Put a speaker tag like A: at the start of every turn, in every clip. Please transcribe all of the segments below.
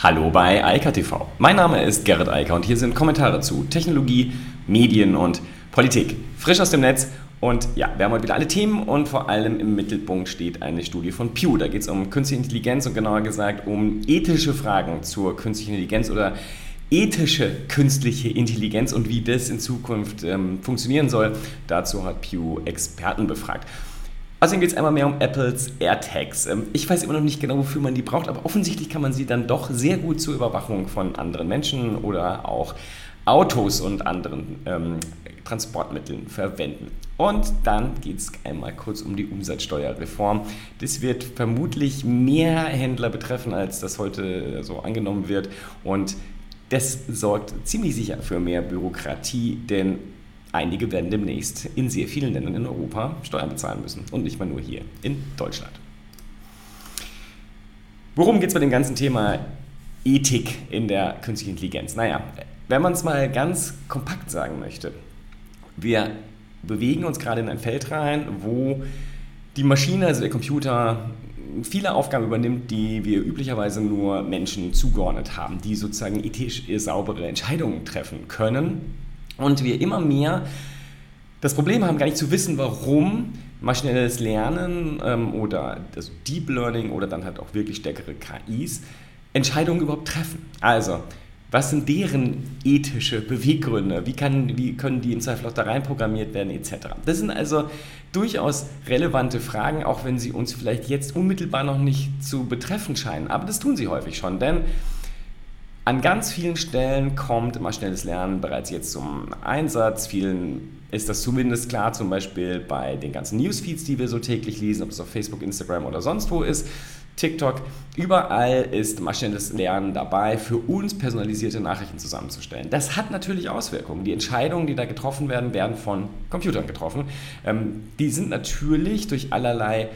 A: Hallo bei Eika TV. Mein Name ist Gerrit Eiker und hier sind Kommentare zu Technologie, Medien und Politik. Frisch aus dem Netz und ja, wir haben heute wieder alle Themen und vor allem im Mittelpunkt steht eine Studie von Pew. Da geht es um künstliche Intelligenz und genauer gesagt um ethische Fragen zur künstlichen Intelligenz oder ethische künstliche Intelligenz und wie das in Zukunft ähm, funktionieren soll. Dazu hat Pew Experten befragt. Außerdem geht es einmal mehr um Apples AirTags. Ähm, ich weiß immer noch nicht genau, wofür man die braucht, aber offensichtlich kann man sie dann doch sehr gut zur Überwachung von anderen Menschen oder auch Autos und anderen ähm, Transportmitteln verwenden. Und dann geht es einmal kurz um die Umsatzsteuerreform. Das wird vermutlich mehr Händler betreffen, als das heute so angenommen wird. Und das sorgt ziemlich sicher für mehr Bürokratie, denn einige werden demnächst in sehr vielen Ländern in Europa Steuern bezahlen müssen und nicht mal nur hier in Deutschland. Worum geht es bei dem ganzen Thema Ethik in der künstlichen Intelligenz? Naja, wenn man es mal ganz kompakt sagen möchte, wir bewegen uns gerade in ein Feld rein, wo die Maschine, also der Computer, viele Aufgaben übernimmt, die wir üblicherweise nur Menschen zugeordnet haben, die sozusagen ethisch saubere Entscheidungen treffen können und wir immer mehr das Problem haben, gar nicht zu wissen, warum maschinelles Lernen ähm, oder also Deep Learning oder dann halt auch wirklich stärkere KIs Entscheidungen überhaupt treffen. Also, was sind deren ethische Beweggründe? Wie, kann, wie können die im Zweifel auch da rein programmiert werden, etc.? Das sind also durchaus relevante Fragen, auch wenn sie uns vielleicht jetzt unmittelbar noch nicht zu betreffen scheinen. Aber das tun sie häufig schon, denn an ganz vielen Stellen kommt maschinelles Lernen bereits jetzt zum Einsatz. Vielen ist das zumindest klar, zum Beispiel bei den ganzen Newsfeeds, die wir so täglich lesen, ob es auf Facebook, Instagram oder sonst wo ist. TikTok, überall ist maschinelles Lernen dabei, für uns personalisierte Nachrichten zusammenzustellen. Das hat natürlich Auswirkungen. Die Entscheidungen, die da getroffen werden, werden von Computern getroffen. Ähm, die sind natürlich durch allerlei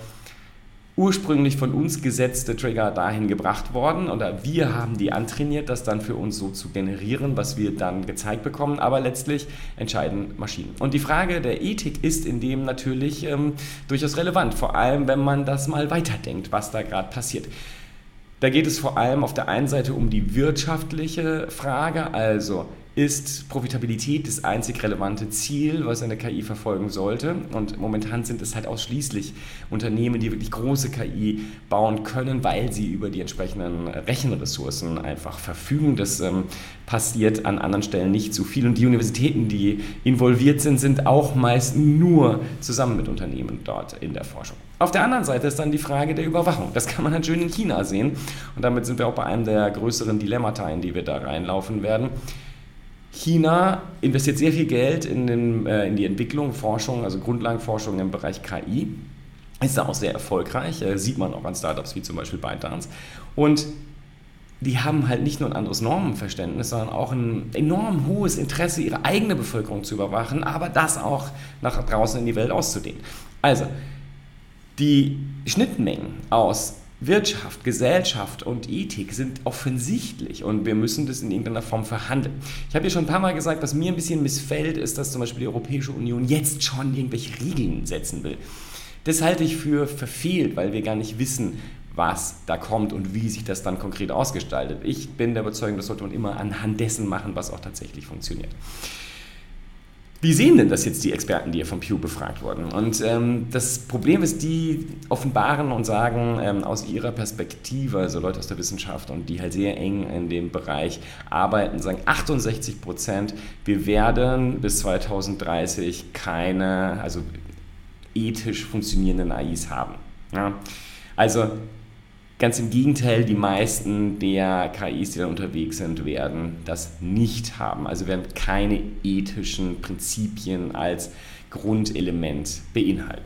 A: ursprünglich von uns gesetzte Trigger dahin gebracht worden oder wir haben die antrainiert, das dann für uns so zu generieren, was wir dann gezeigt bekommen, aber letztlich entscheiden Maschinen. Und die Frage der Ethik ist in dem natürlich ähm, durchaus relevant, vor allem wenn man das mal weiterdenkt, was da gerade passiert. Da geht es vor allem auf der einen Seite um die wirtschaftliche Frage, also ist Profitabilität das einzig relevante Ziel, was eine KI verfolgen sollte. Und momentan sind es halt ausschließlich Unternehmen, die wirklich große KI bauen können, weil sie über die entsprechenden Rechenressourcen einfach verfügen. Das ähm, passiert an anderen Stellen nicht so viel. Und die Universitäten, die involviert sind, sind auch meist nur zusammen mit Unternehmen dort in der Forschung. Auf der anderen Seite ist dann die Frage der Überwachung. Das kann man halt schön in China sehen. Und damit sind wir auch bei einem der größeren Dilemmata, in die wir da reinlaufen werden. China investiert sehr viel Geld in, den, äh, in die Entwicklung, Forschung, also Grundlagenforschung im Bereich KI. Ist da auch sehr erfolgreich, äh, sieht man auch an Startups wie zum Beispiel ByteDance. Und die haben halt nicht nur ein anderes Normenverständnis, sondern auch ein enorm hohes Interesse, ihre eigene Bevölkerung zu überwachen, aber das auch nach draußen in die Welt auszudehnen. Also, die Schnittmengen aus Wirtschaft, Gesellschaft und Ethik sind offensichtlich und wir müssen das in irgendeiner Form verhandeln. Ich habe ja schon ein paar Mal gesagt, was mir ein bisschen missfällt, ist, dass zum Beispiel die Europäische Union jetzt schon irgendwelche Regeln setzen will. Das halte ich für verfehlt, weil wir gar nicht wissen, was da kommt und wie sich das dann konkret ausgestaltet. Ich bin der Überzeugung, das sollte man immer anhand dessen machen, was auch tatsächlich funktioniert. Wie sehen denn das jetzt die Experten, die hier von Pew befragt wurden? Und ähm, das Problem ist, die offenbaren und sagen ähm, aus ihrer Perspektive, also Leute aus der Wissenschaft und die halt sehr eng in dem Bereich arbeiten, sagen 68 Prozent, wir werden bis 2030 keine, also ethisch funktionierenden AIs haben. Ja? Also Ganz im Gegenteil, die meisten der KIs, die da unterwegs sind, werden das nicht haben. Also werden keine ethischen Prinzipien als Grundelement beinhalten.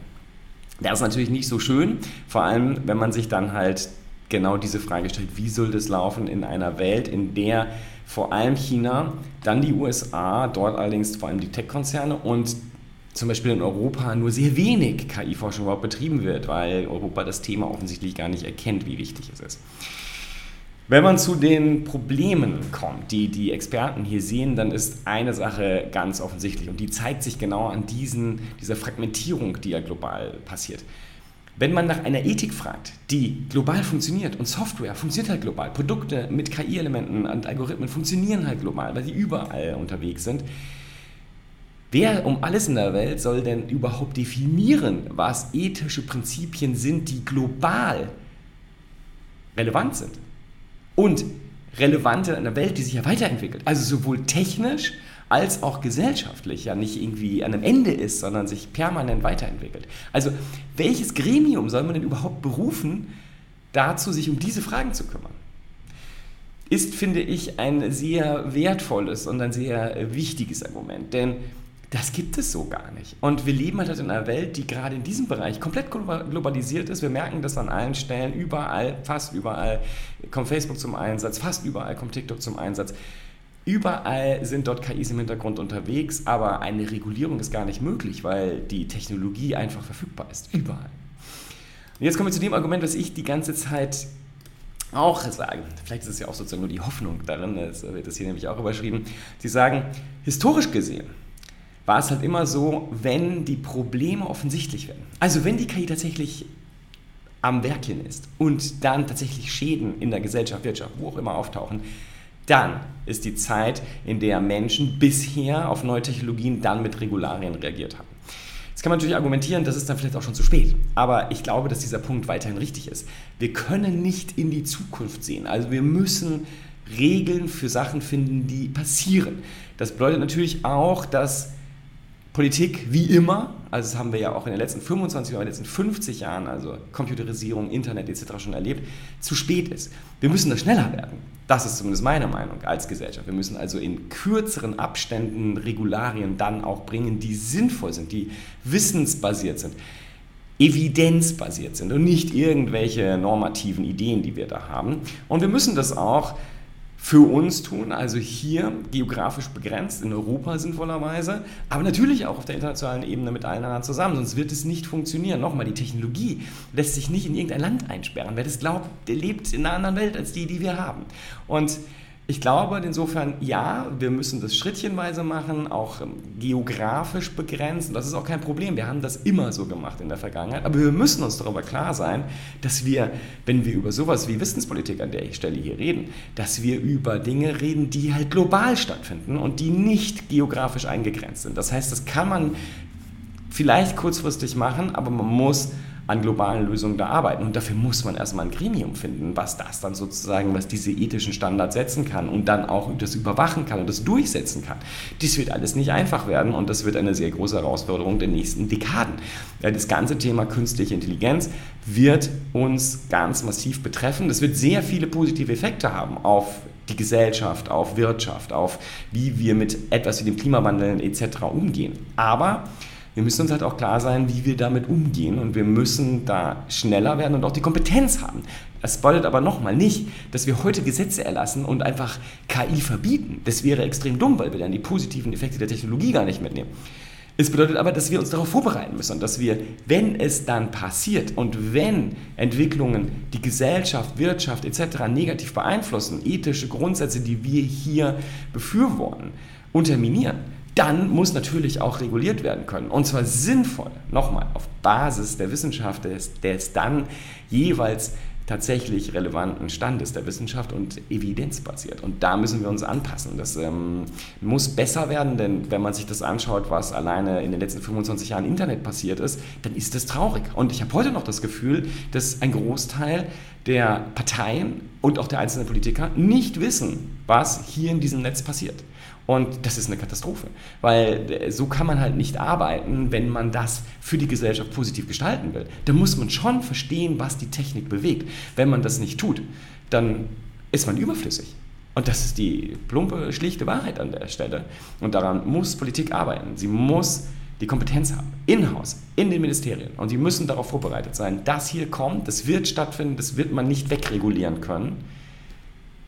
A: Das ist natürlich nicht so schön, vor allem wenn man sich dann halt genau diese Frage stellt, wie soll das laufen in einer Welt, in der vor allem China, dann die USA, dort allerdings vor allem die Tech-Konzerne und zum Beispiel in Europa nur sehr wenig KI-Forschung überhaupt betrieben wird, weil Europa das Thema offensichtlich gar nicht erkennt, wie wichtig es ist. Wenn man zu den Problemen kommt, die die Experten hier sehen, dann ist eine Sache ganz offensichtlich und die zeigt sich genau an diesen, dieser Fragmentierung, die ja global passiert. Wenn man nach einer Ethik fragt, die global funktioniert und Software funktioniert halt global, Produkte mit KI-Elementen und Algorithmen funktionieren halt global, weil sie überall unterwegs sind. Wer um alles in der Welt soll denn überhaupt definieren, was ethische Prinzipien sind, die global relevant sind? Und relevant in einer Welt, die sich ja weiterentwickelt. Also sowohl technisch als auch gesellschaftlich ja nicht irgendwie an einem Ende ist, sondern sich permanent weiterentwickelt. Also welches Gremium soll man denn überhaupt berufen, dazu sich um diese Fragen zu kümmern? Ist, finde ich, ein sehr wertvolles und ein sehr wichtiges Argument, denn das gibt es so gar nicht. Und wir leben halt in einer Welt, die gerade in diesem Bereich komplett globalisiert ist. Wir merken das an allen Stellen, überall, fast überall kommt Facebook zum Einsatz, fast überall kommt TikTok zum Einsatz. Überall sind dort KIs im Hintergrund unterwegs, aber eine Regulierung ist gar nicht möglich, weil die Technologie einfach verfügbar ist. Überall. Und jetzt kommen wir zu dem Argument, was ich die ganze Zeit auch sagen. Vielleicht ist es ja auch sozusagen nur die Hoffnung darin, das wird das hier nämlich auch überschrieben. Sie sagen, historisch gesehen war es halt immer so, wenn die Probleme offensichtlich werden. Also wenn die KI tatsächlich am Werkchen ist und dann tatsächlich Schäden in der Gesellschaft, Wirtschaft, wo auch immer auftauchen, dann ist die Zeit, in der Menschen bisher auf neue Technologien dann mit Regularien reagiert haben. Jetzt kann man natürlich argumentieren, das ist dann vielleicht auch schon zu spät. Aber ich glaube, dass dieser Punkt weiterhin richtig ist. Wir können nicht in die Zukunft sehen. Also wir müssen Regeln für Sachen finden, die passieren. Das bedeutet natürlich auch, dass Politik wie immer, also das haben wir ja auch in den letzten 25 Jahren, in den letzten 50 Jahren, also Computerisierung, Internet etc. schon erlebt, zu spät ist. Wir müssen da schneller werden. Das ist zumindest meine Meinung als Gesellschaft. Wir müssen also in kürzeren Abständen Regularien dann auch bringen, die sinnvoll sind, die wissensbasiert sind, evidenzbasiert sind und nicht irgendwelche normativen Ideen, die wir da haben. Und wir müssen das auch für uns tun, also hier geografisch begrenzt, in Europa sinnvollerweise, aber natürlich auch auf der internationalen Ebene mit allen anderen zusammen, sonst wird es nicht funktionieren. Nochmal, die Technologie lässt sich nicht in irgendein Land einsperren. Wer das glaubt, der lebt in einer anderen Welt als die, die wir haben. Und ich glaube insofern, ja, wir müssen das schrittchenweise machen, auch ähm, geografisch begrenzen. Das ist auch kein Problem. Wir haben das immer so gemacht in der Vergangenheit. Aber wir müssen uns darüber klar sein, dass wir, wenn wir über sowas wie Wissenspolitik an der Stelle hier reden, dass wir über Dinge reden, die halt global stattfinden und die nicht geografisch eingegrenzt sind. Das heißt, das kann man vielleicht kurzfristig machen, aber man muss an globalen Lösungen da arbeiten. Und dafür muss man erstmal ein Gremium finden, was das dann sozusagen, was diese ethischen Standards setzen kann und dann auch das überwachen kann und das durchsetzen kann. Dies wird alles nicht einfach werden und das wird eine sehr große Herausforderung der nächsten Dekaden. Das ganze Thema künstliche Intelligenz wird uns ganz massiv betreffen. Das wird sehr viele positive Effekte haben auf die Gesellschaft, auf Wirtschaft, auf wie wir mit etwas wie dem Klimawandel etc. umgehen. Aber wir müssen uns halt auch klar sein, wie wir damit umgehen und wir müssen da schneller werden und auch die Kompetenz haben. Das bedeutet aber nochmal nicht, dass wir heute Gesetze erlassen und einfach KI verbieten. Das wäre extrem dumm, weil wir dann die positiven Effekte der Technologie gar nicht mitnehmen. Es bedeutet aber, dass wir uns darauf vorbereiten müssen und dass wir, wenn es dann passiert und wenn Entwicklungen die Gesellschaft, Wirtschaft etc. negativ beeinflussen, ethische Grundsätze, die wir hier befürworten, unterminieren, dann muss natürlich auch reguliert werden können. Und zwar sinnvoll, nochmal, auf Basis der Wissenschaft, des, des dann jeweils tatsächlich relevanten Standes der Wissenschaft und evidenzbasiert. Und da müssen wir uns anpassen. Das ähm, muss besser werden, denn wenn man sich das anschaut, was alleine in den letzten 25 Jahren Internet passiert ist, dann ist das traurig. Und ich habe heute noch das Gefühl, dass ein Großteil der Parteien und auch der einzelnen Politiker nicht wissen, was hier in diesem Netz passiert. Und das ist eine Katastrophe, weil äh, so kann man halt nicht arbeiten, wenn man das für die Gesellschaft positiv gestalten will. Da muss man schon verstehen, was die Technik bewegt. Wenn man das nicht tut, dann ist man überflüssig. Und das ist die plumpe, schlichte Wahrheit an der Stelle. Und daran muss Politik arbeiten. Sie muss die Kompetenz haben, in-house, in den Ministerien. Und sie müssen darauf vorbereitet sein. Das hier kommt, das wird stattfinden, das wird man nicht wegregulieren können.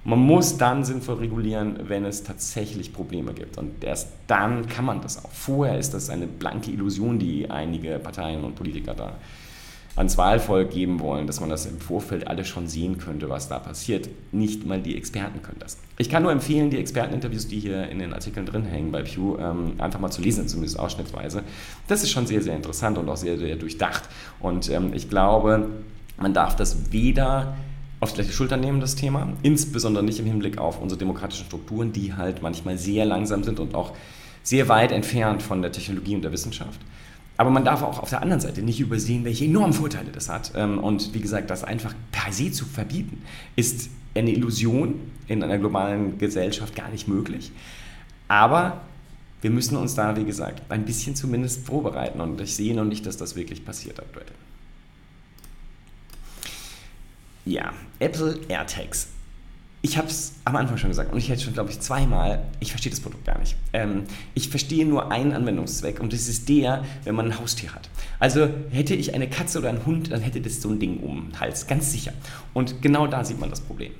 A: Man muss dann sinnvoll regulieren, wenn es tatsächlich Probleme gibt. Und erst dann kann man das auch. Vorher ist das eine blanke Illusion, die einige Parteien und Politiker da ans Wahlvolk geben wollen, dass man das im Vorfeld alles schon sehen könnte, was da passiert. Nicht mal die Experten können das. Ich kann nur empfehlen, die Experteninterviews, die hier in den Artikeln drin hängen bei Pew, ähm, einfach mal zu lesen, zumindest ausschnittsweise. Das ist schon sehr, sehr interessant und auch sehr, sehr durchdacht. Und ähm, ich glaube, man darf das weder auf die gleiche Schulter nehmen, das Thema, insbesondere nicht im Hinblick auf unsere demokratischen Strukturen, die halt manchmal sehr langsam sind und auch sehr weit entfernt von der Technologie und der Wissenschaft. Aber man darf auch auf der anderen Seite nicht übersehen, welche enormen Vorteile das hat. Ähm, und wie gesagt, das einfach per se zu verbieten, ist eine Illusion in einer globalen Gesellschaft gar nicht möglich. Aber wir müssen uns da, wie gesagt, ein bisschen zumindest vorbereiten. Und ich sehe noch nicht, dass das wirklich passiert aktuell. Ja, Apple AirTags ich habe es am Anfang schon gesagt und ich hätte schon, glaube ich, zweimal, ich verstehe das Produkt gar nicht. Ähm, ich verstehe nur einen Anwendungszweck und das ist der, wenn man ein Haustier hat. Also hätte ich eine Katze oder einen Hund, dann hätte das so ein Ding um den Hals, ganz sicher. Und genau da sieht man das Problem.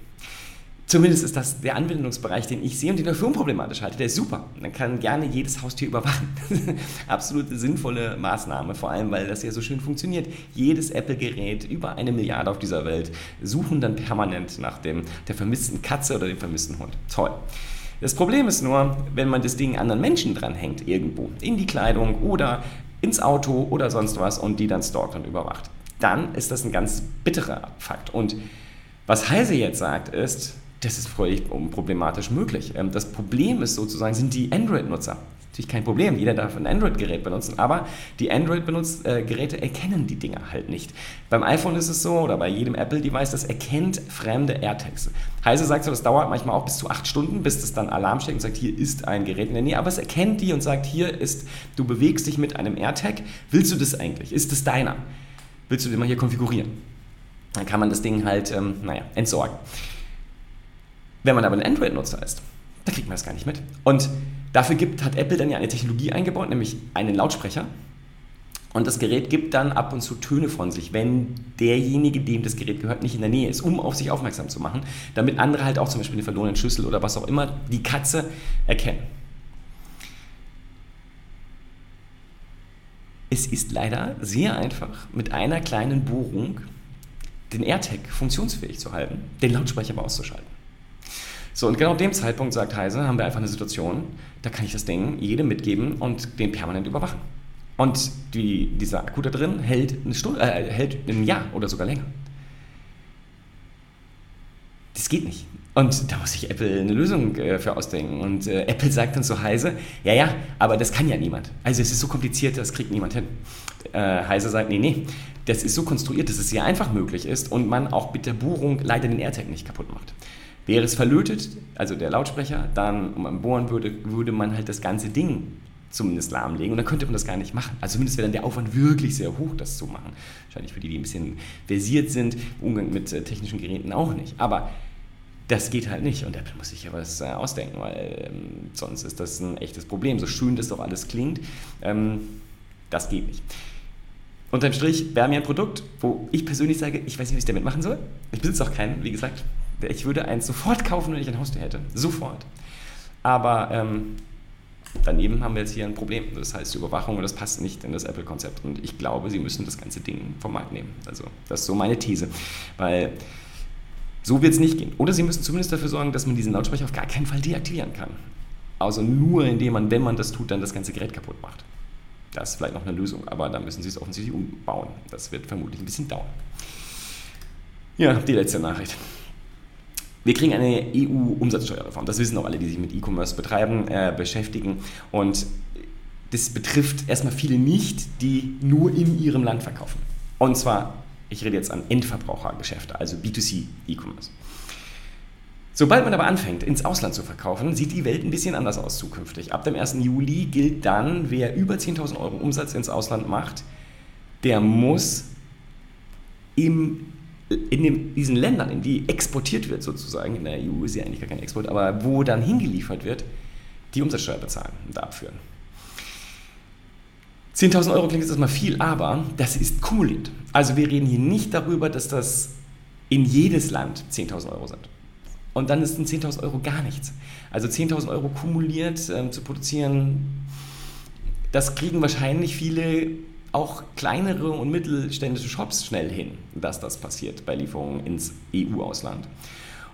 A: Zumindest ist das der Anwendungsbereich, den ich sehe und den ich für unproblematisch halte. Der ist super. Man kann gerne jedes Haustier überwachen. Absolute sinnvolle Maßnahme, vor allem weil das ja so schön funktioniert. Jedes Apple-Gerät, über eine Milliarde auf dieser Welt, suchen dann permanent nach dem, der vermissten Katze oder dem vermissten Hund. Toll. Das Problem ist nur, wenn man das Ding anderen Menschen dranhängt, irgendwo, in die Kleidung oder ins Auto oder sonst was und die dann stalkt und überwacht. Dann ist das ein ganz bitterer Fakt. Und was Heise jetzt sagt, ist, das ist völlig problematisch möglich. Ähm, das Problem ist sozusagen, sind die Android-Nutzer. Natürlich kein Problem, jeder darf ein Android-Gerät benutzen, aber die Android-Geräte erkennen die Dinger halt nicht. Beim iPhone ist es so, oder bei jedem Apple-Device, das erkennt fremde AirTags. Heise sagt so, das dauert manchmal auch bis zu acht Stunden, bis es dann Alarm steckt und sagt, hier ist ein Gerät in der Nähe, aber es erkennt die und sagt, hier ist, du bewegst dich mit einem AirTag, willst du das eigentlich? Ist das deiner? Willst du den mal hier konfigurieren? Dann kann man das Ding halt, ähm, naja, entsorgen. Wenn man aber ein Android-Nutzer ist, da kriegt man das gar nicht mit. Und dafür gibt, hat Apple dann ja eine Technologie eingebaut, nämlich einen Lautsprecher. Und das Gerät gibt dann ab und zu Töne von sich, wenn derjenige, dem das Gerät gehört, nicht in der Nähe ist, um auf sich aufmerksam zu machen, damit andere halt auch zum Beispiel den verlorenen Schlüssel oder was auch immer die Katze erkennen. Es ist leider sehr einfach, mit einer kleinen Bohrung den AirTag funktionsfähig zu halten, den Lautsprecher aber auszuschalten. So, und genau dem Zeitpunkt, sagt Heise, haben wir einfach eine Situation, da kann ich das Ding jedem mitgeben und den permanent überwachen. Und die, dieser Akku da drin hält, eine Stunde, äh, hält ein Jahr oder sogar länger. Das geht nicht. Und da muss sich Apple eine Lösung äh, für ausdenken. Und äh, Apple sagt dann so Heise, ja, ja, aber das kann ja niemand. Also es ist so kompliziert, das kriegt niemand hin. Äh, Heise sagt, nee, nee, das ist so konstruiert, dass es sehr einfach möglich ist und man auch mit der Bohrung leider den AirTag nicht kaputt macht. Wäre es verlötet, also der Lautsprecher, dann bohren würde, würde man halt das ganze Ding zumindest lahmlegen und dann könnte man das gar nicht machen. Also zumindest wäre dann der Aufwand wirklich sehr hoch, das zu machen. Wahrscheinlich für die, die ein bisschen versiert sind, Umgang mit äh, technischen Geräten auch nicht. Aber das geht halt nicht und Apple muss sich ja was äh, ausdenken, weil ähm, sonst ist das ein echtes Problem. So schön das doch alles klingt, ähm, das geht nicht. Unterm Strich wäre mir ein Produkt, wo ich persönlich sage, ich weiß nicht, was ich damit machen soll. Ich besitze auch keinen, wie gesagt. Ich würde eins sofort kaufen, wenn ich ein Haustier hätte. Sofort. Aber ähm, daneben haben wir jetzt hier ein Problem. Das heißt, Überwachung und das passt nicht in das Apple-Konzept. Und ich glaube, sie müssen das ganze Ding vom Markt nehmen. Also, das ist so meine These. Weil so wird es nicht gehen. Oder sie müssen zumindest dafür sorgen, dass man diesen Lautsprecher auf gar keinen Fall deaktivieren kann. Also nur indem man, wenn man das tut, dann das ganze Gerät kaputt macht. Das ist vielleicht noch eine Lösung, aber da müssen sie es offensichtlich umbauen. Das wird vermutlich ein bisschen dauern. Ja, die letzte Nachricht. Wir kriegen eine EU-Umsatzsteuerreform. Das wissen auch alle, die sich mit E-Commerce betreiben, äh, beschäftigen. Und das betrifft erstmal viele nicht, die nur in ihrem Land verkaufen. Und zwar, ich rede jetzt an Endverbrauchergeschäfte, also B2C E-Commerce. Sobald man aber anfängt, ins Ausland zu verkaufen, sieht die Welt ein bisschen anders aus zukünftig. Ab dem 1. Juli gilt dann, wer über 10.000 Euro Umsatz ins Ausland macht, der muss im in dem, diesen Ländern, in die exportiert wird sozusagen, in der EU ist ja eigentlich gar kein Export, aber wo dann hingeliefert wird, die Umsatzsteuer bezahlen und abführen. 10.000 Euro klingt jetzt erstmal viel, aber das ist kumuliert. Also wir reden hier nicht darüber, dass das in jedes Land 10.000 Euro sind. Und dann ist 10.000 Euro gar nichts. Also 10.000 Euro kumuliert ähm, zu produzieren, das kriegen wahrscheinlich viele auch kleinere und mittelständische Shops schnell hin, dass das passiert bei Lieferungen ins EU-Ausland.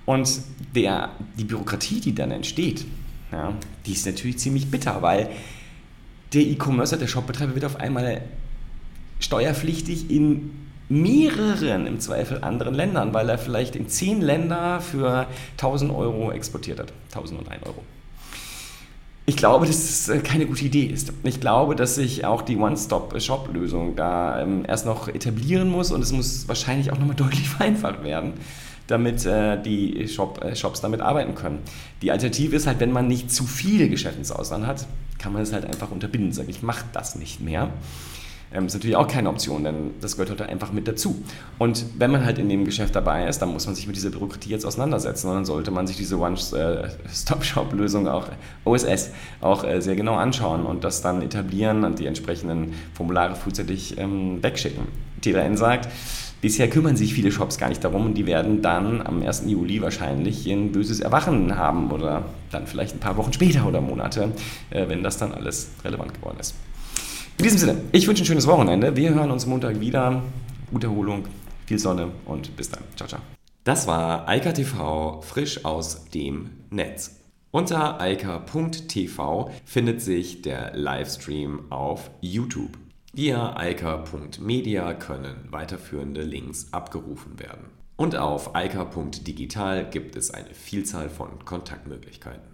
A: Und der, die Bürokratie, die dann entsteht, ja, die ist natürlich ziemlich bitter, weil der E-Commercer, der Shopbetreiber wird auf einmal steuerpflichtig in mehreren, im Zweifel anderen Ländern, weil er vielleicht in zehn Länder für 1000 Euro exportiert hat. 1001 Euro. Ich glaube, dass es äh, keine gute Idee ist. Ich glaube, dass sich auch die One-Stop-Shop-Lösung da ähm, erst noch etablieren muss und es muss wahrscheinlich auch nochmal deutlich vereinfacht werden, damit äh, die Shop, äh, Shops damit arbeiten können. Die Alternative ist halt, wenn man nicht zu viele Geschäfte ins Ausland hat, kann man es halt einfach unterbinden, sagen, ich mache das nicht mehr. Ähm, ist natürlich auch keine Option, denn das gehört halt einfach mit dazu. Und wenn man halt in dem Geschäft dabei ist, dann muss man sich mit dieser Bürokratie jetzt auseinandersetzen und dann sollte man sich diese One-Stop-Shop-Lösung auch, OSS, auch äh, sehr genau anschauen und das dann etablieren und die entsprechenden Formulare frühzeitig ähm, wegschicken. TLN sagt, Bisher kümmern sich viele Shops gar nicht darum und die werden dann am 1. Juli wahrscheinlich ein böses Erwachen haben oder dann vielleicht ein paar Wochen später oder Monate, äh, wenn das dann alles relevant geworden ist. In diesem Sinne, ich wünsche ein schönes Wochenende. Wir hören uns Montag wieder. Gute Erholung, viel Sonne und bis dann. Ciao, ciao. Das war Eika TV frisch aus dem Netz. Unter eika.tv findet sich der Livestream auf YouTube. Via eika.media können weiterführende Links abgerufen werden. Und auf eika.digital gibt es eine Vielzahl von Kontaktmöglichkeiten.